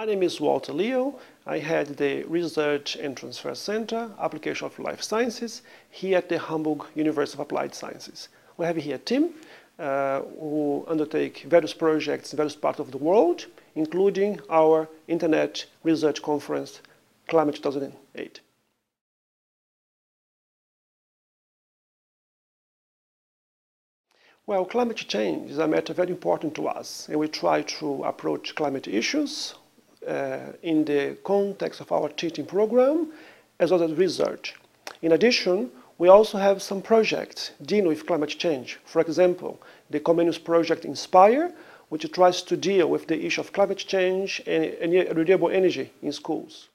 My name is Walter Leal. I head the Research and Transfer Center, Application of Life Sciences, here at the Hamburg University of Applied Sciences. We have here a team uh, who undertake various projects in various parts of the world, including our Internet Research Conference, Climate 2008. Well, climate change is a matter very important to us, and we try to approach climate issues Uh, in the context of our teaching program as well as research. In addition, we also have some projects dealing with climate change. For example, the Comenius project Inspire, which tries to deal with the issue of climate change and, and renewable energy in schools.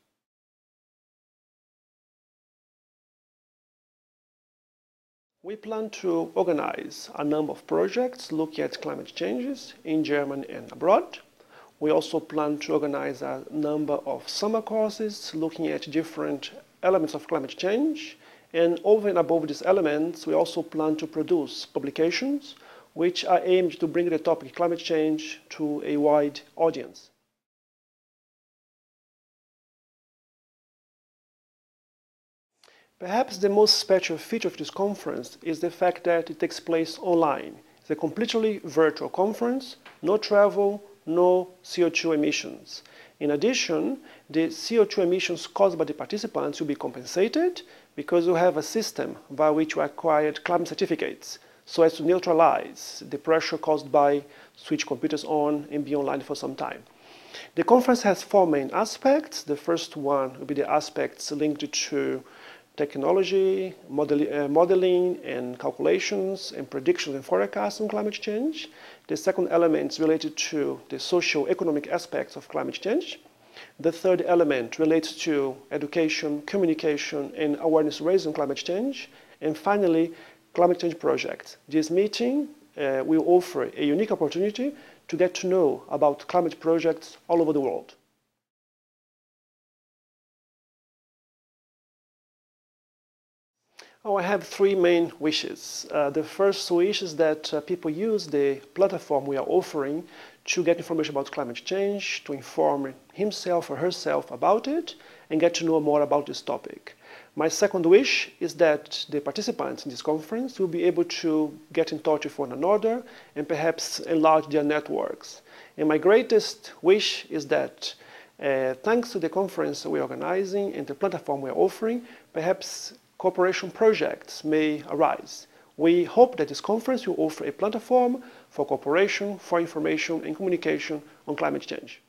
We plan to organize a number of projects looking at climate changes in Germany and abroad. We also plan to organize a number of summer courses looking at different elements of climate change. And over and above these elements, we also plan to produce publications which are aimed to bring the topic climate change to a wide audience. Perhaps the most special feature of this conference is the fact that it takes place online. It's a completely virtual conference, no travel, no CO2 emissions. In addition, the CO2 emissions caused by the participants will be compensated because we have a system by which we acquired climate certificates so as to neutralize the pressure caused by switch computers on and be online for some time. The conference has four main aspects. The first one will be the aspects linked to technology, model, uh, modeling and calculations and predictions and forecasts on climate change. The second element is related to the socio-economic aspects of climate change. The third element relates to education, communication, and awareness raising climate change. And finally, climate change projects. This meeting uh, will offer a unique opportunity to get to know about climate projects all over the world. Oh, I have three main wishes. Uh, the first wish is that uh, people use the platform we are offering to get information about climate change, to inform himself or herself about it, and get to know more about this topic. My second wish is that the participants in this conference will be able to get in touch with one another and perhaps enlarge their networks. And my greatest wish is that uh, thanks to the conference we're organizing and the platform we're offering, perhaps cooperation projects may arise. We hope that this conference will offer a platform for cooperation, for information and communication on climate change.